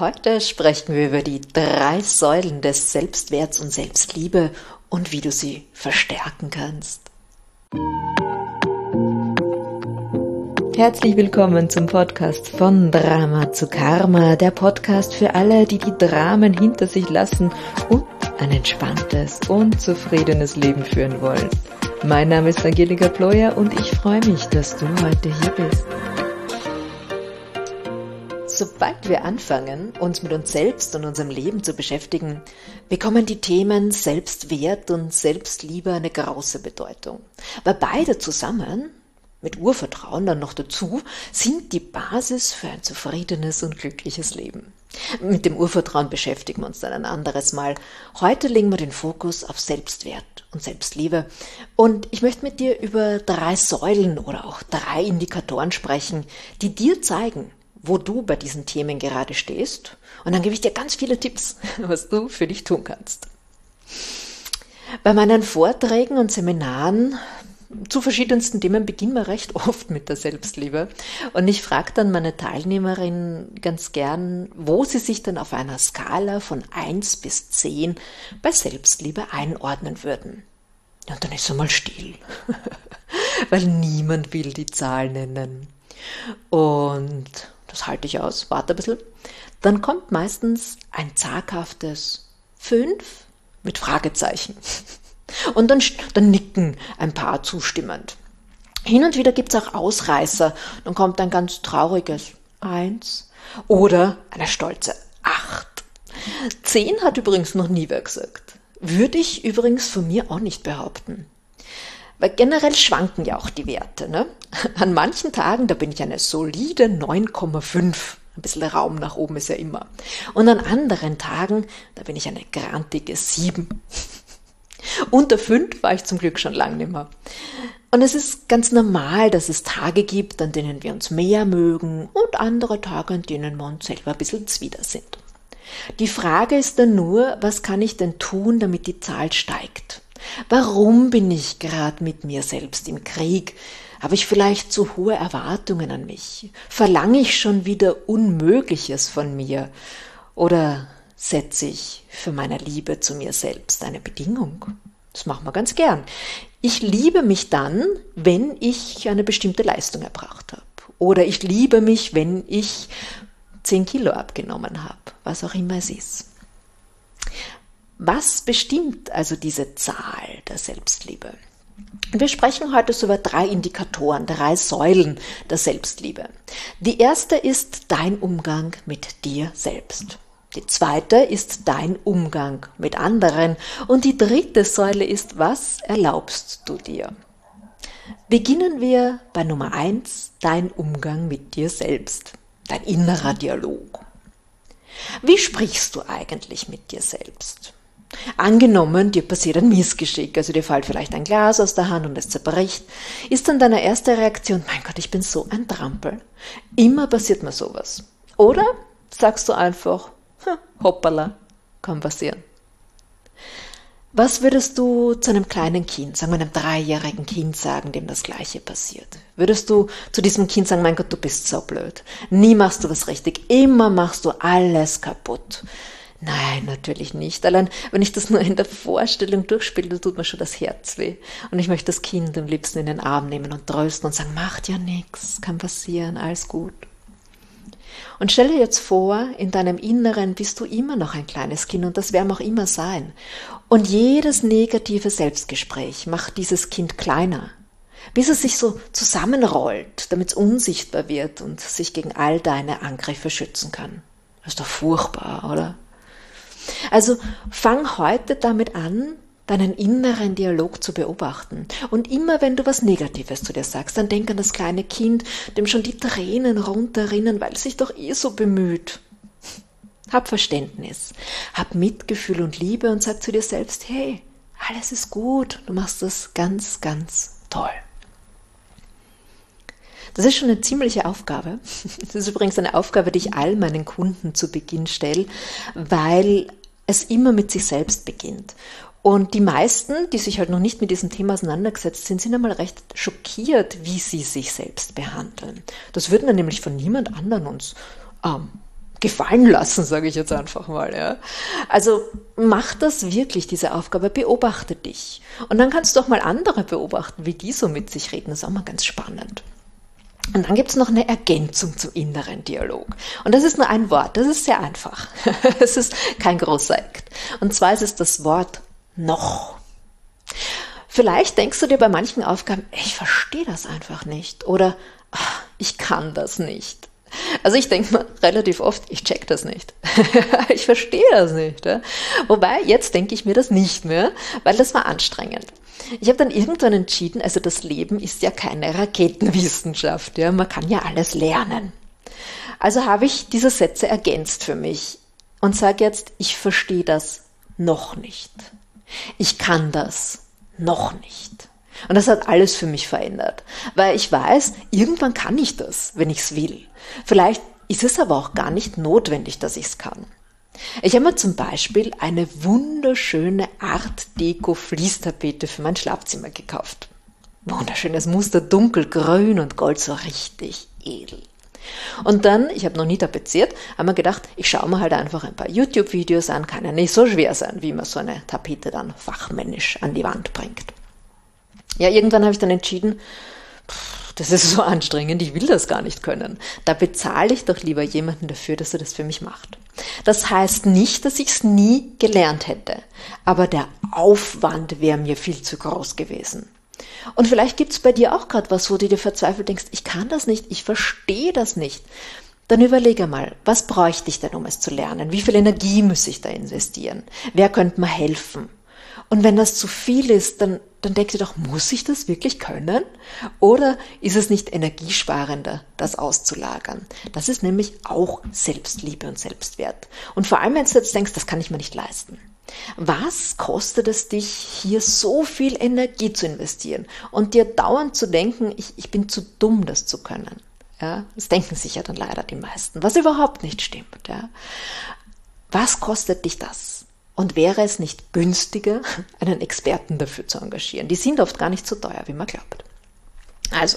Heute sprechen wir über die drei Säulen des Selbstwerts und Selbstliebe und wie du sie verstärken kannst. Herzlich willkommen zum Podcast von Drama zu Karma, der Podcast für alle, die die Dramen hinter sich lassen und ein entspanntes und zufriedenes Leben führen wollen. Mein Name ist Angelika Ployer und ich freue mich, dass du heute hier bist. Sobald wir anfangen, uns mit uns selbst und unserem Leben zu beschäftigen, bekommen die Themen Selbstwert und Selbstliebe eine große Bedeutung. Weil beide zusammen, mit Urvertrauen dann noch dazu, sind die Basis für ein zufriedenes und glückliches Leben. Mit dem Urvertrauen beschäftigen wir uns dann ein anderes Mal. Heute legen wir den Fokus auf Selbstwert und Selbstliebe. Und ich möchte mit dir über drei Säulen oder auch drei Indikatoren sprechen, die dir zeigen, wo du bei diesen Themen gerade stehst. Und dann gebe ich dir ganz viele Tipps, was du für dich tun kannst. Bei meinen Vorträgen und Seminaren zu verschiedensten Themen beginnen wir recht oft mit der Selbstliebe. Und ich frage dann meine Teilnehmerin ganz gern, wo sie sich dann auf einer Skala von 1 bis 10 bei Selbstliebe einordnen würden. Und dann ist sie mal still, weil niemand will die Zahl nennen. Und das halte ich aus, warte ein bisschen, dann kommt meistens ein zaghaftes Fünf mit Fragezeichen. Und dann, dann nicken ein paar zustimmend. Hin und wieder gibt es auch Ausreißer. Dann kommt ein ganz trauriges Eins oder eine stolze Acht. Zehn hat übrigens noch nie wer gesagt. Würde ich übrigens von mir auch nicht behaupten. Weil generell schwanken ja auch die Werte. Ne? An manchen Tagen, da bin ich eine solide 9,5. Ein bisschen Raum nach oben ist ja immer. Und an anderen Tagen, da bin ich eine grantige 7. Unter 5 war ich zum Glück schon lange nicht mehr. Und es ist ganz normal, dass es Tage gibt, an denen wir uns mehr mögen und andere Tage, an denen wir uns selber ein bisschen zwider sind. Die Frage ist dann nur, was kann ich denn tun, damit die Zahl steigt? Warum bin ich gerade mit mir selbst im Krieg? Habe ich vielleicht zu hohe Erwartungen an mich? Verlange ich schon wieder Unmögliches von mir? Oder setze ich für meine Liebe zu mir selbst eine Bedingung? Das machen wir ganz gern. Ich liebe mich dann, wenn ich eine bestimmte Leistung erbracht habe. Oder ich liebe mich, wenn ich 10 Kilo abgenommen habe, was auch immer es ist. Was bestimmt also diese Zahl der Selbstliebe? Wir sprechen heute so über drei Indikatoren, drei Säulen der Selbstliebe. Die erste ist dein Umgang mit dir selbst. Die zweite ist dein Umgang mit anderen. Und die dritte Säule ist, was erlaubst du dir? Beginnen wir bei Nummer eins, dein Umgang mit dir selbst, dein innerer Dialog. Wie sprichst du eigentlich mit dir selbst? Angenommen, dir passiert ein Missgeschick, also dir fällt vielleicht ein Glas aus der Hand und es zerbricht, ist dann deine erste Reaktion, mein Gott, ich bin so ein Trampel. Immer passiert mir sowas. Oder sagst du einfach, hm, hoppala, kann passieren. Was würdest du zu einem kleinen Kind, sagen wir einem dreijährigen Kind sagen, dem das Gleiche passiert? Würdest du zu diesem Kind sagen, mein Gott, du bist so blöd. Nie machst du was richtig. Immer machst du alles kaputt. Nein, natürlich nicht. Allein, wenn ich das nur in der Vorstellung durchspiele, tut mir schon das Herz weh. Und ich möchte das Kind am liebsten in den Arm nehmen und trösten und sagen, macht ja nichts, kann passieren, alles gut. Und stell dir jetzt vor, in deinem Inneren bist du immer noch ein kleines Kind und das werden auch immer sein. Und jedes negative Selbstgespräch macht dieses Kind kleiner, bis es sich so zusammenrollt, damit es unsichtbar wird und sich gegen all deine Angriffe schützen kann. Das ist doch furchtbar, oder? Also fang heute damit an, deinen inneren Dialog zu beobachten. Und immer wenn du was Negatives zu dir sagst, dann denk an das kleine Kind, dem schon die Tränen runterrinnen, weil es sich doch eh so bemüht. Hab Verständnis, hab Mitgefühl und Liebe und sag zu dir selbst, hey, alles ist gut, du machst das ganz, ganz toll. Das ist schon eine ziemliche Aufgabe. Das ist übrigens eine Aufgabe, die ich all meinen Kunden zu Beginn stelle, weil es immer mit sich selbst beginnt. Und die meisten, die sich halt noch nicht mit diesem Thema auseinandergesetzt sind, sind einmal recht schockiert, wie sie sich selbst behandeln. Das würden wir nämlich von niemand anderen uns ähm, gefallen lassen, sage ich jetzt einfach mal. Ja. Also mach das wirklich, diese Aufgabe, beobachte dich. Und dann kannst du auch mal andere beobachten, wie die so mit sich reden. Das ist auch mal ganz spannend. Und dann gibt es noch eine Ergänzung zum inneren Dialog. Und das ist nur ein Wort, das ist sehr einfach. Es ist kein großer Akt. Und zwar ist es das Wort noch. Vielleicht denkst du dir bei manchen Aufgaben, ich verstehe das einfach nicht oder ach, ich kann das nicht. Also ich denke mal relativ oft, ich check das nicht. ich verstehe das nicht. Ja? Wobei, jetzt denke ich mir das nicht mehr, weil das war anstrengend. Ich habe dann irgendwann entschieden, also das Leben ist ja keine Raketenwissenschaft, ja, man kann ja alles lernen. Also habe ich diese Sätze ergänzt für mich und sage jetzt, ich verstehe das noch nicht. Ich kann das noch nicht. Und das hat alles für mich verändert, weil ich weiß, irgendwann kann ich das, wenn ich es will. Vielleicht ist es aber auch gar nicht notwendig, dass ich es kann. Ich habe mir zum Beispiel eine wunderschöne Art Deko Fließtapete für mein Schlafzimmer gekauft. Wunderschönes Muster, dunkelgrün und gold, so richtig edel. Und dann, ich habe noch nie tapeziert, haben wir gedacht, ich schaue mir halt einfach ein paar YouTube-Videos an, kann ja nicht so schwer sein, wie man so eine Tapete dann fachmännisch an die Wand bringt. Ja, irgendwann habe ich dann entschieden, das ist so anstrengend, ich will das gar nicht können. Da bezahle ich doch lieber jemanden dafür, dass er das für mich macht. Das heißt nicht, dass ich es nie gelernt hätte, aber der Aufwand wäre mir viel zu groß gewesen. Und vielleicht gibt es bei dir auch gerade was, wo du dir verzweifelt denkst, ich kann das nicht, ich verstehe das nicht. Dann überlege mal, was bräuchte ich denn, um es zu lernen? Wie viel Energie muss ich da investieren? Wer könnte mir helfen? Und wenn das zu viel ist, dann, dann denk dir doch, muss ich das wirklich können? Oder ist es nicht energiesparender, das auszulagern? Das ist nämlich auch Selbstliebe und Selbstwert. Und vor allem, wenn du jetzt denkst, das kann ich mir nicht leisten. Was kostet es dich, hier so viel Energie zu investieren und dir dauernd zu denken, ich, ich bin zu dumm, das zu können? Ja, das denken sich ja dann leider die meisten, was überhaupt nicht stimmt. Ja. Was kostet dich das? Und wäre es nicht günstiger, einen Experten dafür zu engagieren? Die sind oft gar nicht so teuer, wie man glaubt. Also,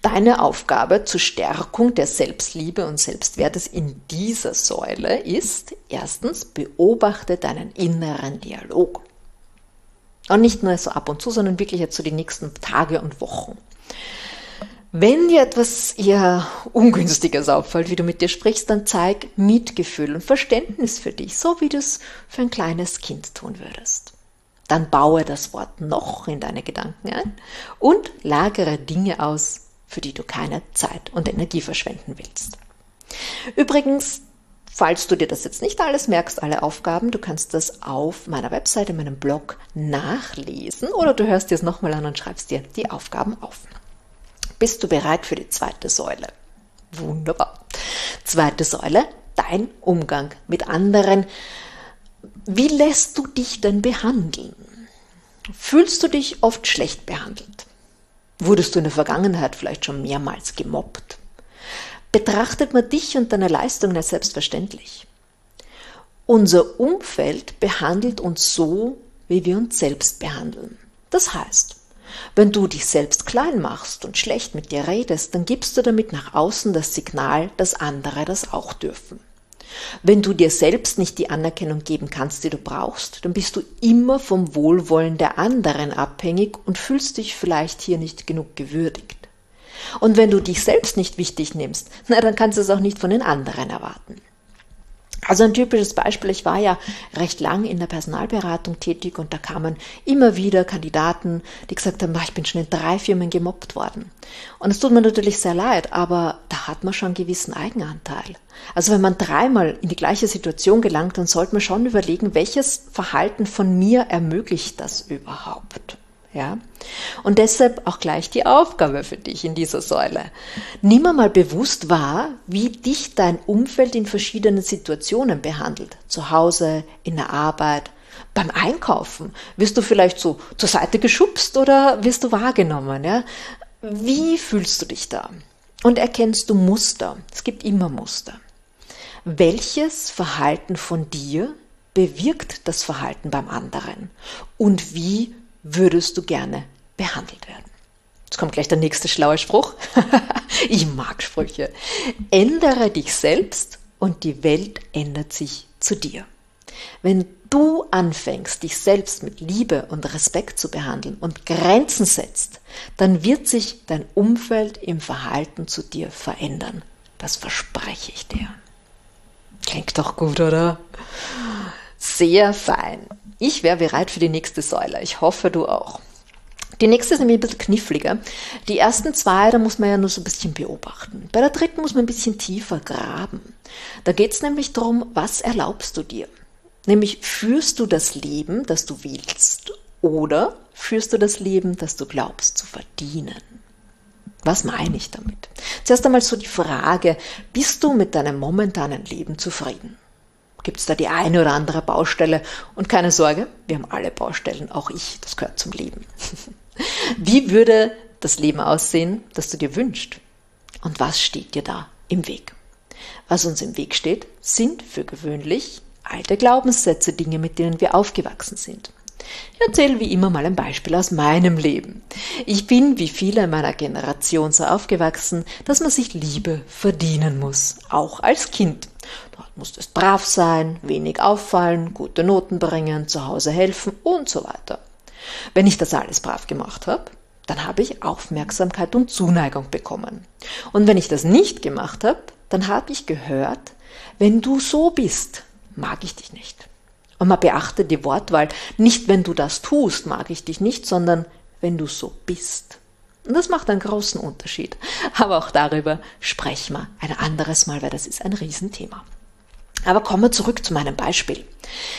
deine Aufgabe zur Stärkung der Selbstliebe und Selbstwertes in dieser Säule ist erstens, beobachte deinen inneren Dialog. Und nicht nur so ab und zu, sondern wirklich jetzt so die nächsten Tage und Wochen. Wenn dir etwas eher Ungünstiges auffällt, wie du mit dir sprichst, dann zeig Mitgefühl und Verständnis für dich, so wie du es für ein kleines Kind tun würdest. Dann baue das Wort noch in deine Gedanken ein und lagere Dinge aus, für die du keine Zeit und Energie verschwenden willst. Übrigens, falls du dir das jetzt nicht alles merkst, alle Aufgaben, du kannst das auf meiner Webseite, meinem Blog nachlesen oder du hörst dir es nochmal an und schreibst dir die Aufgaben auf. Bist du bereit für die zweite Säule? Wunderbar. Zweite Säule, dein Umgang mit anderen. Wie lässt du dich denn behandeln? Fühlst du dich oft schlecht behandelt? Wurdest du in der Vergangenheit vielleicht schon mehrmals gemobbt? Betrachtet man dich und deine Leistungen als selbstverständlich? Unser Umfeld behandelt uns so, wie wir uns selbst behandeln. Das heißt, wenn du dich selbst klein machst und schlecht mit dir redest, dann gibst du damit nach außen das Signal, dass andere das auch dürfen. Wenn du dir selbst nicht die Anerkennung geben kannst, die du brauchst, dann bist du immer vom Wohlwollen der anderen abhängig und fühlst dich vielleicht hier nicht genug gewürdigt. Und wenn du dich selbst nicht wichtig nimmst, na, dann kannst du es auch nicht von den anderen erwarten. Also ein typisches Beispiel, ich war ja recht lang in der Personalberatung tätig und da kamen immer wieder Kandidaten, die gesagt haben, ich bin schon in drei Firmen gemobbt worden. Und es tut mir natürlich sehr leid, aber da hat man schon einen gewissen Eigenanteil. Also wenn man dreimal in die gleiche Situation gelangt, dann sollte man schon überlegen, welches Verhalten von mir ermöglicht das überhaupt. Ja? Und deshalb auch gleich die Aufgabe für dich in dieser Säule. Nimm mal bewusst wahr, wie dich dein Umfeld in verschiedenen Situationen behandelt. Zu Hause, in der Arbeit, beim Einkaufen. Wirst du vielleicht so zur Seite geschubst oder wirst du wahrgenommen? Ja? Wie fühlst du dich da? Und erkennst du Muster? Es gibt immer Muster. Welches Verhalten von dir bewirkt das Verhalten beim anderen? Und wie würdest du gerne behandelt werden? Jetzt kommt gleich der nächste schlaue Spruch. ich mag Sprüche. Ändere dich selbst und die Welt ändert sich zu dir. Wenn du anfängst, dich selbst mit Liebe und Respekt zu behandeln und Grenzen setzt, dann wird sich dein Umfeld im Verhalten zu dir verändern. Das verspreche ich dir. Klingt doch gut, oder? Sehr fein. Ich wäre bereit für die nächste Säule. Ich hoffe, du auch. Die nächste ist nämlich ein bisschen kniffliger. Die ersten zwei, da muss man ja nur so ein bisschen beobachten. Bei der dritten muss man ein bisschen tiefer graben. Da geht es nämlich darum, was erlaubst du dir? Nämlich führst du das Leben, das du willst, oder führst du das Leben, das du glaubst zu verdienen? Was meine ich damit? Zuerst einmal so die Frage, bist du mit deinem momentanen Leben zufrieden? Gibt es da die eine oder andere Baustelle? Und keine Sorge, wir haben alle Baustellen, auch ich, das gehört zum Leben. Wie würde das Leben aussehen, das du dir wünschst? Und was steht dir da im Weg? Was uns im Weg steht, sind für gewöhnlich alte Glaubenssätze, Dinge, mit denen wir aufgewachsen sind. Ich erzähle wie immer mal ein Beispiel aus meinem Leben. Ich bin wie viele meiner Generation so aufgewachsen, dass man sich Liebe verdienen muss, auch als Kind. Dort muss es brav sein, wenig auffallen, gute Noten bringen, zu Hause helfen und so weiter. Wenn ich das alles brav gemacht habe, dann habe ich Aufmerksamkeit und Zuneigung bekommen. Und wenn ich das nicht gemacht habe, dann habe ich gehört, wenn du so bist, mag ich dich nicht. Und man beachte die Wortwahl, nicht wenn du das tust, mag ich dich nicht, sondern wenn du so bist. Und das macht einen großen Unterschied. Aber auch darüber sprechen wir ein anderes Mal, weil das ist ein Riesenthema. Aber kommen wir zurück zu meinem Beispiel.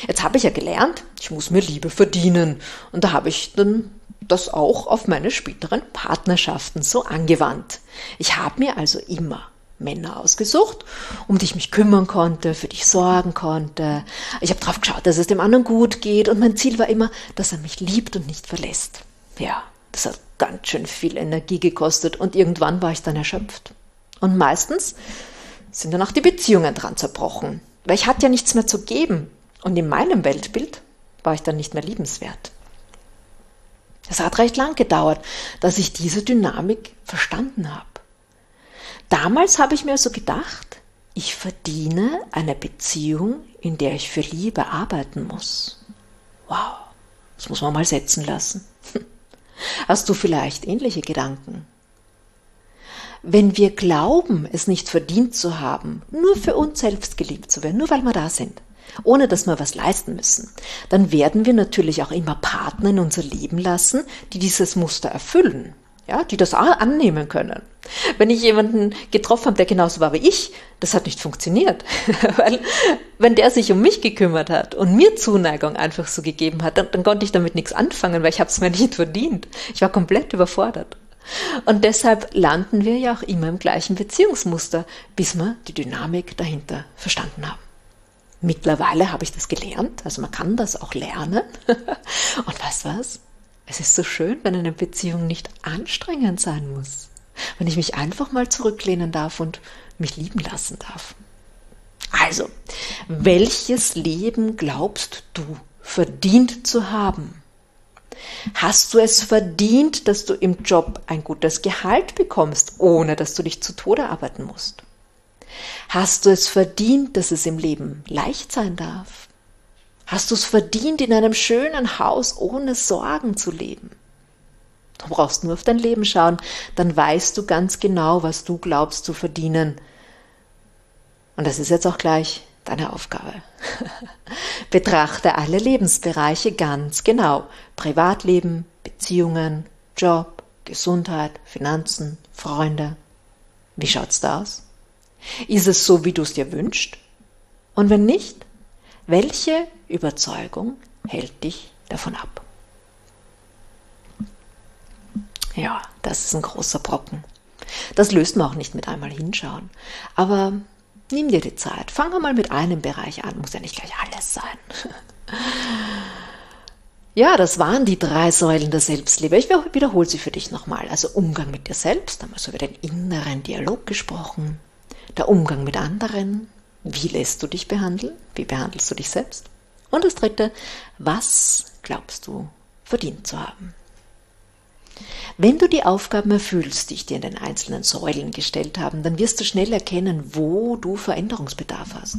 Jetzt habe ich ja gelernt, ich muss mir Liebe verdienen. Und da habe ich dann das auch auf meine späteren Partnerschaften so angewandt. Ich habe mir also immer Männer ausgesucht, um die ich mich kümmern konnte, für die ich sorgen konnte. Ich habe darauf geschaut, dass es dem anderen gut geht und mein Ziel war immer, dass er mich liebt und nicht verlässt. Ja, das hat ganz schön viel Energie gekostet und irgendwann war ich dann erschöpft. Und meistens sind dann auch die Beziehungen dran zerbrochen, weil ich hatte ja nichts mehr zu geben und in meinem Weltbild war ich dann nicht mehr liebenswert. Es hat recht lang gedauert, dass ich diese Dynamik verstanden habe. Damals habe ich mir so gedacht, ich verdiene eine Beziehung, in der ich für Liebe arbeiten muss. Wow, das muss man mal setzen lassen. Hast du vielleicht ähnliche Gedanken? Wenn wir glauben, es nicht verdient zu haben, nur für uns selbst geliebt zu werden, nur weil wir da sind, ohne dass wir was leisten müssen, dann werden wir natürlich auch immer Partner in unser Leben lassen, die dieses Muster erfüllen ja, die das annehmen können. Wenn ich jemanden getroffen habe, der genauso war wie ich, das hat nicht funktioniert. Weil wenn der sich um mich gekümmert hat und mir Zuneigung einfach so gegeben hat, dann, dann konnte ich damit nichts anfangen, weil ich habe es mir nicht verdient. Ich war komplett überfordert. Und deshalb landen wir ja auch immer im gleichen Beziehungsmuster, bis wir die Dynamik dahinter verstanden haben. Mittlerweile habe ich das gelernt, also man kann das auch lernen. Und weißt was? Es ist so schön, wenn eine Beziehung nicht anstrengend sein muss. Wenn ich mich einfach mal zurücklehnen darf und mich lieben lassen darf. Also, welches Leben glaubst du verdient zu haben? Hast du es verdient, dass du im Job ein gutes Gehalt bekommst, ohne dass du dich zu Tode arbeiten musst? Hast du es verdient, dass es im Leben leicht sein darf? Hast du es verdient, in einem schönen Haus ohne Sorgen zu leben? Du brauchst nur auf dein Leben schauen, dann weißt du ganz genau, was du glaubst zu verdienen. Und das ist jetzt auch gleich deine Aufgabe. Betrachte alle Lebensbereiche ganz genau. Privatleben, Beziehungen, Job, Gesundheit, Finanzen, Freunde. Wie schaut's da aus? Ist es so, wie du es dir wünschst? Und wenn nicht, welche Überzeugung hält dich davon ab? Ja, das ist ein großer Brocken. Das löst man auch nicht mit einmal hinschauen. Aber nimm dir die Zeit. Fang mal mit einem Bereich an. Muss ja nicht gleich alles sein. Ja, das waren die drei Säulen der Selbstliebe. Ich wiederhole sie für dich nochmal. Also Umgang mit dir selbst, haben wir so über den inneren Dialog gesprochen. Der Umgang mit anderen, wie lässt du dich behandeln? Wie behandelst du dich selbst? Und das dritte, was glaubst du verdient zu haben? Wenn du die Aufgaben erfüllst, die ich dir in den einzelnen Säulen gestellt habe, dann wirst du schnell erkennen, wo du Veränderungsbedarf hast.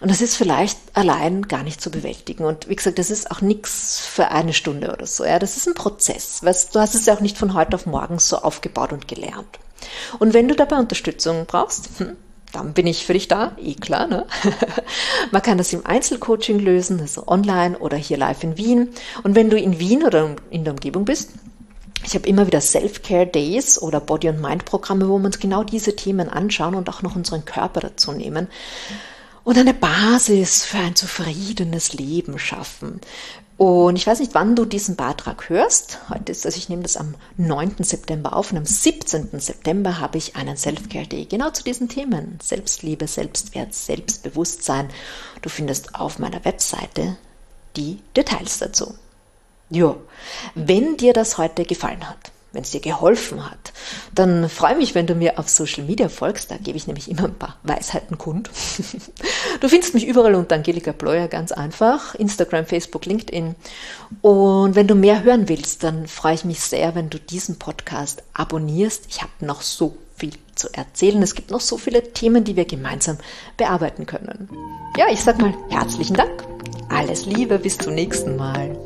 Und das ist vielleicht allein gar nicht zu bewältigen. Und wie gesagt, das ist auch nichts für eine Stunde oder so. Ja, das ist ein Prozess. Du hast es ja auch nicht von heute auf morgen so aufgebaut und gelernt. Und wenn du dabei Unterstützung brauchst, hm, dann bin ich für dich da, eh klar. Ne? Man kann das im Einzelcoaching lösen, also online oder hier live in Wien. Und wenn du in Wien oder in der Umgebung bist, ich habe immer wieder Self-Care Days oder Body- and Mind-Programme, wo wir uns genau diese Themen anschauen und auch noch unseren Körper dazu nehmen und eine Basis für ein zufriedenes Leben schaffen. Und ich weiß nicht, wann du diesen Beitrag hörst. Heute ist, also ich nehme das am 9. September auf und am 17. September habe ich einen Self-Care Day genau zu diesen Themen. Selbstliebe, Selbstwert, Selbstbewusstsein. Du findest auf meiner Webseite die Details dazu. Jo, wenn dir das heute gefallen hat, wenn es dir geholfen hat, dann freue mich, wenn du mir auf Social Media folgst. Da gebe ich nämlich immer ein paar Weisheiten kund. Du findest mich überall unter Angelika Bleuer ganz einfach. Instagram, Facebook, LinkedIn. Und wenn du mehr hören willst, dann freue ich mich sehr, wenn du diesen Podcast abonnierst. Ich habe noch so viel zu erzählen. Es gibt noch so viele Themen, die wir gemeinsam bearbeiten können. Ja, ich sag mal herzlichen Dank. Alles Liebe, bis zum nächsten Mal.